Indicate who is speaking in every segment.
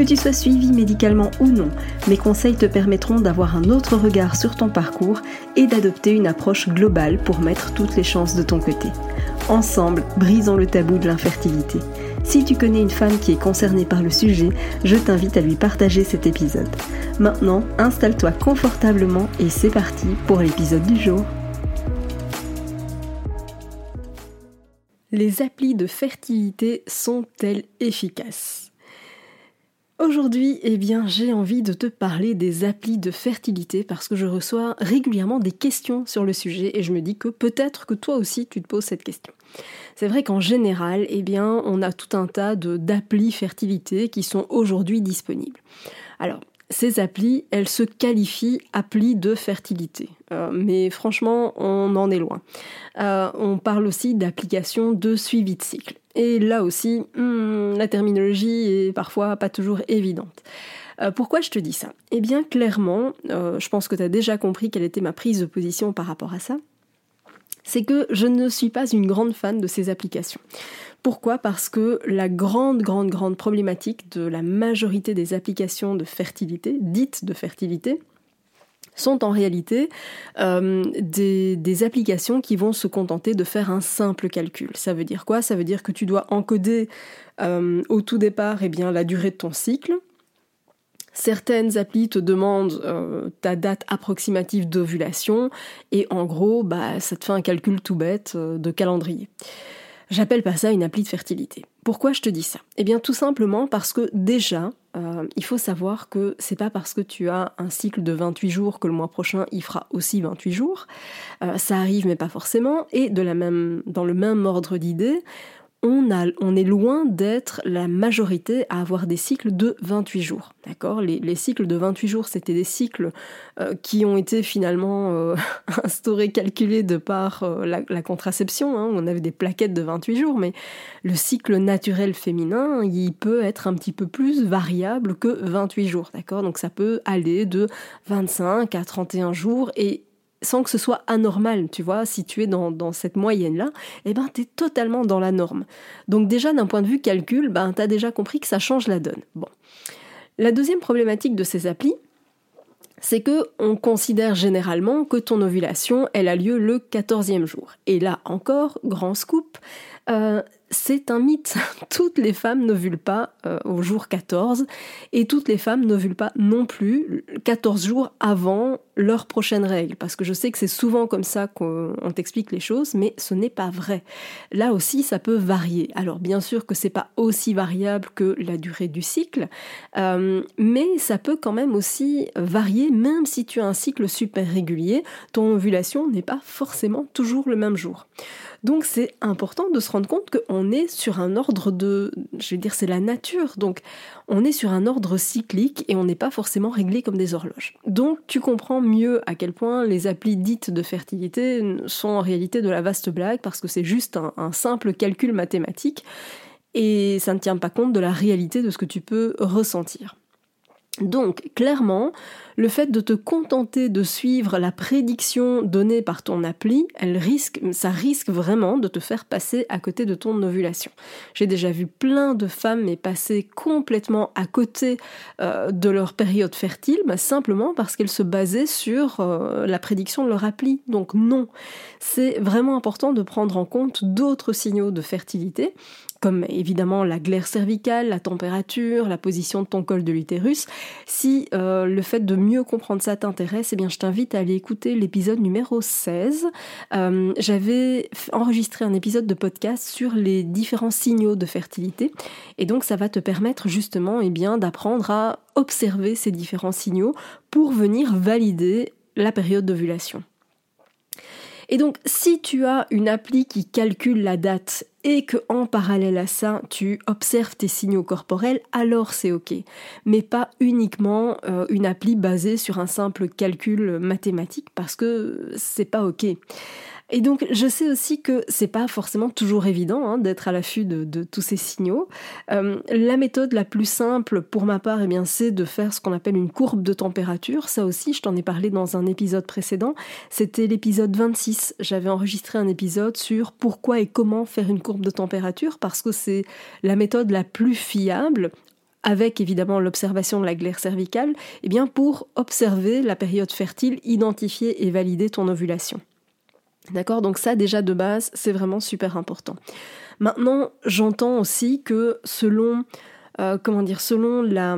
Speaker 1: Que tu sois suivi médicalement ou non, mes conseils te permettront d'avoir un autre regard sur ton parcours et d'adopter une approche globale pour mettre toutes les chances de ton côté. Ensemble, brisons le tabou de l'infertilité. Si tu connais une femme qui est concernée par le sujet, je t'invite à lui partager cet épisode. Maintenant, installe-toi confortablement et c'est parti pour l'épisode du jour. Les applis de fertilité sont-elles efficaces? Aujourd'hui, eh bien, j'ai envie de te parler des applis de fertilité parce que je reçois régulièrement des questions sur le sujet et je me dis que peut-être que toi aussi tu te poses cette question. C'est vrai qu'en général, eh bien, on a tout un tas d'applis fertilité qui sont aujourd'hui disponibles. Alors, ces applis, elles se qualifient applis de fertilité. Euh, mais franchement, on en est loin. Euh, on parle aussi d'applications de suivi de cycle. Et là aussi, hmm, la terminologie est parfois pas toujours évidente. Euh, pourquoi je te dis ça? Eh bien, clairement, je pense que tu as déjà compris quelle était ma prise de position par rapport à ça. C'est que je ne suis pas une grande fan de ces applications. Pourquoi? Parce que la grande, grande, grande problématique de la majorité des applications de fertilité, dites de fertilité, sont en réalité euh, des, applications qui vont se contenter de faire un simple calcul. Ça veut dire quoi? Ça veut dire que tu dois encoder euh, au tout départ eh bien, la durée de ton cycle. Certaines applis te demandent euh, ta date approximative d'ovulation et en gros, bah, ça te fait un calcul tout bête de calendrier. J'appelle pas ça une appli de fertilité. Pourquoi je te dis ça? Eh bien tout simplement parce que déjà, euh, il faut savoir que c'est pas parce que tu as un cycle de 28 jours que le mois prochain il fera aussi 28 jours. Euh, ça arrive mais pas forcément. Et dans le même ordre d'idée, on, est loin d'être la majorité à avoir des cycles de 28 jours. D'accord? Les, cycles de 28 jours, c'était des cycles euh, qui ont été finalement euh, instaurés, calculés de par euh, la, contraception. Hein. On avait des plaquettes de 28 jours, mais le cycle naturel féminin, il peut être un petit peu plus variable que 28 jours. D'accord? Donc ça peut aller de 25 à 31 jours et sans que ce soit anormal, tu vois, si tu es dans, cette moyenne-là, eh ben, tu es totalement dans la norme. Donc déjà, d'un point de vue calcul, ben, tu as déjà compris que ça change la donne. Bon. La deuxième problématique de ces applis, c'est que on considère généralement que ton ovulation, elle a lieu le 14e jour. Et là encore, grand scoop, euh, c'est un mythe. Toutes les femmes n'ovulent pas euh, au jour 14 et toutes les femmes n'ovulent pas non plus 14 jours avant leur prochaine règle. Parce que je sais que c'est souvent comme ça qu'on t'explique les choses, mais ce n'est pas vrai. Là aussi, ça peut varier. Alors bien sûr que c'est pas aussi variable que la durée du cycle, euh, mais ça peut quand même aussi varier, même si tu as un cycle super régulier, ton ovulation n'est pas forcément toujours le même jour. Donc c'est important de se rendre compte qu'on est sur un ordre de, je vais dire, c'est la nature. Donc on est sur un ordre cyclique et on n'est pas forcément réglé comme des horloges. Donc tu comprends mieux à quel point les applis dites de fertilité sont en réalité de la vaste blague parce que c'est juste un simple calcul mathématique et ça ne tient pas compte de la réalité de ce que tu peux ressentir. Donc, clairement, le fait de te contenter de suivre la prédiction donnée par ton appli, elle risque, ça risque vraiment de te faire passer à côté de ton ovulation. J'ai déjà vu plein de femmes passer complètement à côté euh, de leur période fertile, bah, simplement parce qu'elles se basaient sur euh, la prédiction de leur appli. Donc non, c'est vraiment important de prendre en compte d'autres signaux de fertilité comme évidemment la glaire cervicale, la température, la position de ton col de l'utérus. Si euh, le fait de mieux comprendre ça t'intéresse, eh bien je t'invite à aller écouter l'épisode numéro 16. Euh, j'avais enregistré un épisode de podcast sur les différents signaux de fertilité et donc ça va te permettre justement eh bien d'apprendre à observer ces différents signaux pour venir valider la période d'ovulation. Et donc, si tu as une appli qui calcule la date et que en parallèle à ça, tu observes tes signaux corporels, alors c'est ok. Mais pas uniquement euh, une appli basée sur un simple calcul mathématique parce que c'est pas ok. Et donc, je sais aussi que c'est pas forcément toujours évident hein, d'être à l'affût de, tous ces signaux. Euh, la méthode la plus simple pour ma part, eh bien, c'est de faire ce qu'on appelle une courbe de température. Ça aussi, je t'en ai parlé dans un épisode précédent. C'était l'épisode 26. J'avais enregistré un épisode sur pourquoi et comment faire une courbe de température parce que c'est la méthode la plus fiable avec évidemment l'observation de la glaire cervicale, eh bien pour observer la période fertile, identifier et valider ton ovulation. D'accord? Donc ça déjà de base, c'est vraiment super important. Maintenant, j'entends aussi que selon euh, comment dire, selon la,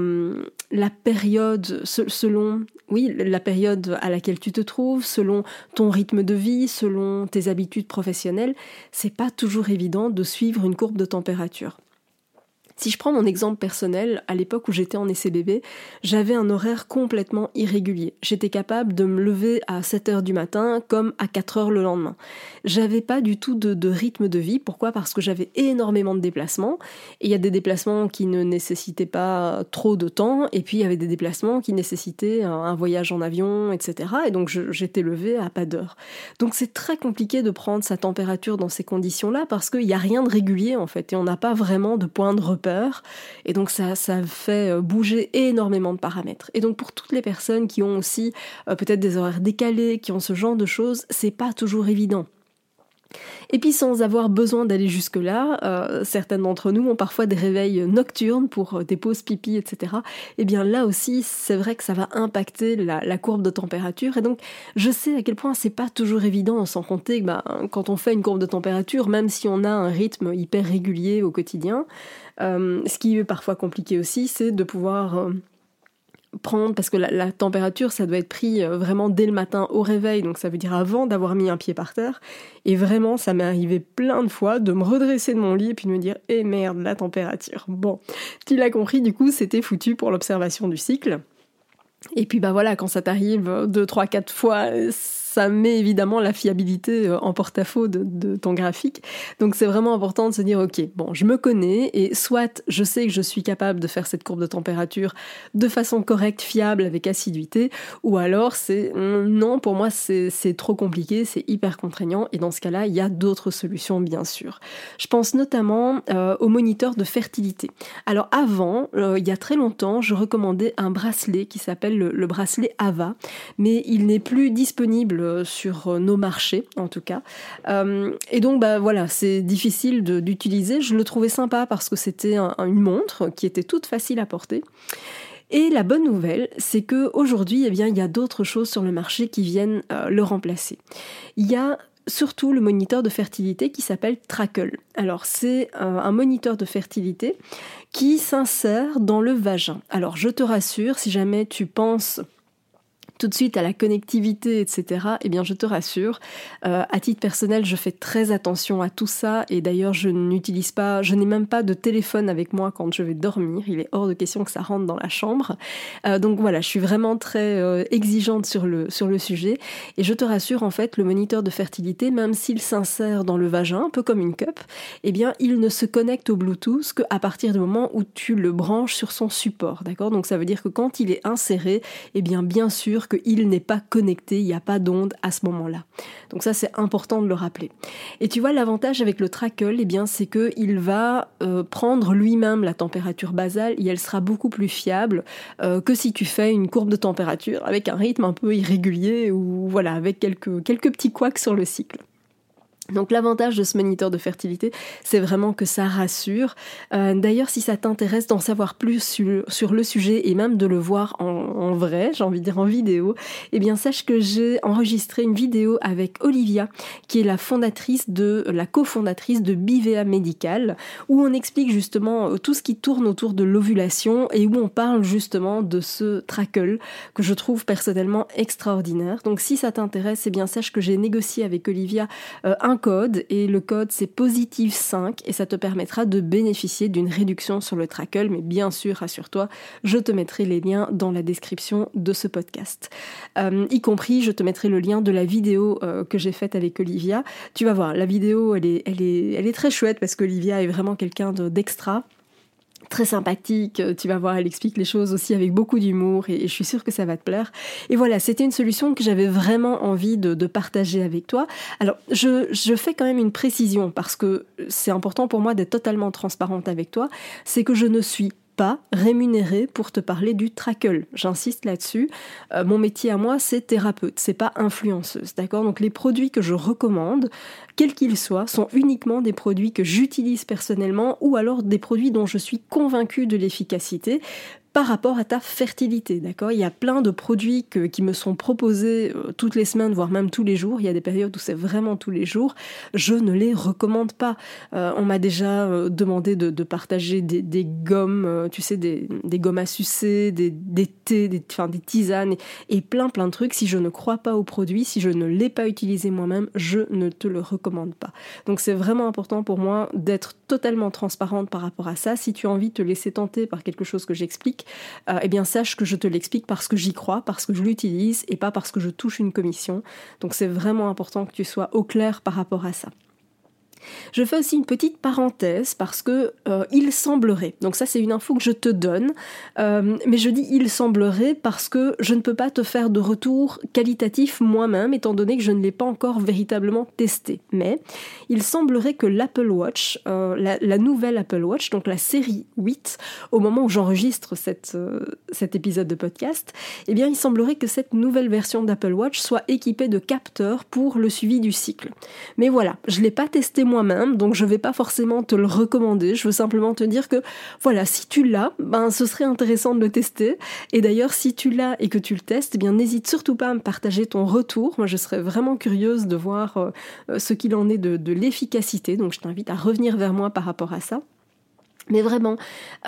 Speaker 1: la période, selon, oui, la période à laquelle tu te trouves, selon ton rythme de vie, selon tes habitudes professionnelles, c'est pas toujours évident de suivre une courbe de température. Si je prends mon exemple personnel, à l'époque où j'étais en bébé, j'avais un horaire complètement irrégulier. J'étais capable de me lever à 7 heures du matin comme à 4 heures le lendemain. J'avais pas du tout de, rythme de vie. Pourquoi? Parce que j'avais énormément de déplacements. Et il y a des déplacements qui ne nécessitaient pas trop de temps. Et puis il y avait des déplacements qui nécessitaient un, voyage en avion, etc. Et donc j'étais levée à pas d'heure. Donc c'est très compliqué de prendre sa température dans ces conditions-là parce qu'il n'y a rien de régulier en fait. Et on n'a pas vraiment de point de repère et donc ça, ça fait euh, bouger énormément de paramètres. Et donc pour toutes les personnes qui ont aussi euh, peut-être des horaires décalés, qui ont ce genre de choses, c'est pas toujours évident. Et puis sans avoir besoin d'aller jusque-là, euh, certaines d'entre nous ont parfois des réveils nocturnes pour des pauses pipi, etc. Et eh bien là aussi, c'est vrai que ça va impacter la, courbe de température. Et donc je sais à quel point c'est pas toujours évident, sans compter que bah, quand on fait une courbe de température, même si on a un rythme hyper régulier au quotidien, euh, ce qui est parfois compliqué aussi, c'est de pouvoir euh, prendre, parce que la, température, ça doit être pris euh, vraiment dès le matin au réveil, donc ça veut dire avant d'avoir mis un pied par terre. Et vraiment, ça m'est arrivé plein de fois de me redresser de mon lit et puis de me dire, eh merde, la température. Bon, tu l'as compris, du coup, c'était foutu pour l'observation du cycle. Et puis bah voilà, quand ça t'arrive deux, trois, quatre fois, ça met évidemment la fiabilité euh, en porte-à-faux de, ton graphique. Donc c'est vraiment important de se dire, ok, bon, je me connais et soit je sais que je suis capable de faire cette courbe de température de façon correcte, fiable, avec assiduité, ou alors c'est mm, non, pour moi c'est trop compliqué, c'est hyper contraignant et dans ce cas-là, il y a d'autres solutions bien sûr. Je pense notamment euh, au moniteur de fertilité. Alors avant, euh, il y a très longtemps, je recommandais un bracelet qui s'appelle le bracelet AVA, mais il n'est plus disponible euh, sur euh, nos marchés en tout cas. Euh, et donc bah voilà, c'est difficile d'utiliser. Je le trouvais sympa parce que c'était une montre qui était toute facile à porter. Et la bonne nouvelle, c'est que aujourd'hui, eh bien, il y a d'autres choses sur le marché qui viennent le remplacer. Il y a surtout le moniteur de fertilité qui s'appelle Trackle. Alors c'est un moniteur de fertilité qui s'insère dans le vagin. Alors je te rassure, si jamais tu penses tout de suite à la connectivité, etc., eh bien je te rassure, euh, à titre personnel, je fais très attention à tout ça et d'ailleurs je n'utilise pas, je n'ai même pas de téléphone avec moi quand je vais dormir. Il est hors de question que ça rentre dans la chambre. Euh, donc voilà, je suis vraiment très euh, exigeante sur le, sur le sujet et je te rassure, en fait, le moniteur de fertilité, même s'il s'insère dans le vagin, un peu comme une cup, eh bien il ne se connecte au Bluetooth qu'à partir du moment où tu le branches sur son support, d'accord? Donc ça veut dire que quand il est inséré, eh bien bien sûr qu'il n'est pas connecté, il n'y a pas d'onde à ce moment-là. Donc ça c'est important de le rappeler. Et tu vois l'avantage avec le Trackle, eh bien c'est qu'il va euh, prendre lui-même la température basale et elle sera beaucoup plus fiable euh, que si tu fais une courbe de température avec un rythme un peu irrégulier ou voilà avec quelques quelques petits couacs sur le cycle. Donc l'avantage de ce moniteur de fertilité, c'est vraiment que ça rassure. Euh, d'ailleurs, si ça t'intéresse d'en savoir plus sur, le sujet et même de le voir en, vrai, j'ai envie de dire en vidéo, eh bien sache que j'ai enregistré une vidéo avec Olivia, qui est la fondatrice de la cofondatrice de Bivea Medical, où on explique justement euh, tout ce qui tourne autour de l'ovulation et où on parle justement de ce trackle que je trouve personnellement extraordinaire. Donc si ça t'intéresse, eh bien sache que j'ai négocié avec Olivia euh, un code et le code c'est positive 5 et ça te permettra de bénéficier d'une réduction sur le trackle. Mais bien sûr, rassure-toi, je te mettrai les liens dans la description de ce podcast. Euh, y compris, je te mettrai le lien de la vidéo euh, que j'ai faite avec Olivia. Tu vas voir, la vidéo elle est, elle est, elle est très chouette parce qu'Olivia est vraiment quelqu'un d'extra très sympathique, euh, tu vas voir, elle explique les choses aussi avec beaucoup d'humour et, je suis sûre que ça va te plaire. Et voilà, c'était une solution que j'avais vraiment envie de, partager avec toi. Alors, je, je, fais quand même une précision parce que c'est important pour moi d'être totalement transparente avec toi, c'est que je ne suis pas rémunéré pour te parler du trackle. J'insiste là-dessus. Euh, mon métier à moi, c'est thérapeute, c'est pas influenceuse, d'accord? Donc les produits que je recommande, quels qu'ils soient, sont uniquement des produits que j'utilise personnellement ou alors des produits dont je suis convaincue de l'efficacité par rapport à ta fertilité, d'accord? Il y a plein de produits qui me sont proposés euh, toutes les semaines, voire même tous les jours. Il y a des périodes où c'est vraiment tous les jours. Je ne les recommande pas. Euh, on m'a déjà euh, demandé de, partager des, gommes, tu sais, des, gommes à sucer, des, thés, des, tisanes et, plein plein de trucs. Si je ne crois pas au produit, si je ne l'ai pas utilisé moi-même, je ne te le recommande pas. Donc c'est vraiment important pour moi d'être totalement transparente par rapport à ça. Si tu as envie de te laisser tenter par quelque chose que j'explique, euh, eh bien sache que je te l'explique parce que j'y crois, parce que je l'utilise et pas parce que je touche une commission. Donc c'est vraiment important que tu sois au clair par rapport à ça. Je fais aussi une petite parenthèse parce que euh, il semblerait, donc ça c'est une info que je te donne, euh, mais je dis il semblerait parce que je ne peux pas te faire de retour qualitatif moi-même étant donné que je ne l'ai pas encore véritablement testé. Mais il semblerait que l'Apple Watch, euh, la, nouvelle Apple Watch, donc la série 8, au moment où j'enregistre cet épisode de podcast, eh bien il semblerait que cette nouvelle version d'Apple Watch soit équipée de capteurs pour le suivi du cycle. Mais voilà, je ne l'ai pas testé moi-même, donc je vais pas forcément te le recommander. Je veux simplement te dire que voilà, si tu l'as, ben ce serait intéressant de le tester. Et d'ailleurs, si tu l'as et que tu le testes, eh bien n'hésite surtout pas à me partager ton retour. Moi, je serais vraiment curieuse de voir euh, ce qu'il en est de l'efficacité. Donc, je t'invite à revenir vers moi par rapport à ça. Mais vraiment,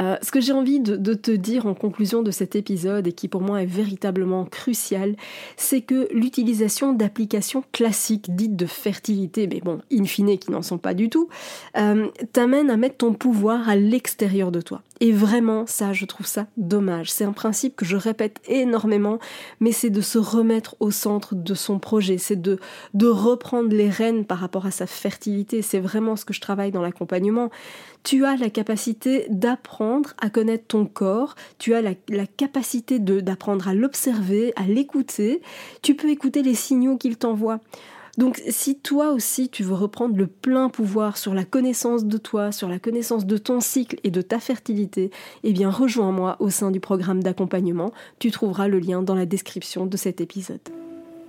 Speaker 1: euh, ce que j'ai envie de, te dire en conclusion de cet épisode et qui pour moi est véritablement crucial, c'est que l'utilisation d'applications classiques dites de fertilité, mais bon, in fine qui n'en sont pas du tout, euh, t'amène à mettre ton pouvoir à l'extérieur de toi. Et vraiment, ça, je trouve ça dommage. C'est un principe que je répète énormément, mais c'est de se remettre au centre de son projet, c'est de, de reprendre les rênes par rapport à sa fertilité. C'est vraiment ce que je travaille dans l'accompagnement. Tu as la capacité d'apprendre à connaître ton corps, tu as la, la capacité d'apprendre à l'observer, à l'écouter. Tu peux écouter les signaux qu'il t'envoie. Donc si toi aussi tu veux reprendre le plein pouvoir sur la connaissance de toi, sur la connaissance de ton cycle et de ta fertilité, eh bien rejoins-moi au sein du programme d'accompagnement. Tu trouveras le lien dans la description de cet épisode.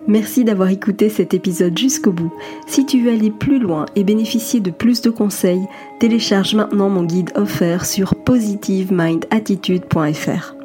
Speaker 1: Merci d'avoir écouté cet épisode jusqu'au bout. Si tu veux aller plus loin et bénéficier de plus de conseils, télécharge maintenant mon guide offert sur positivemindattitude.fr.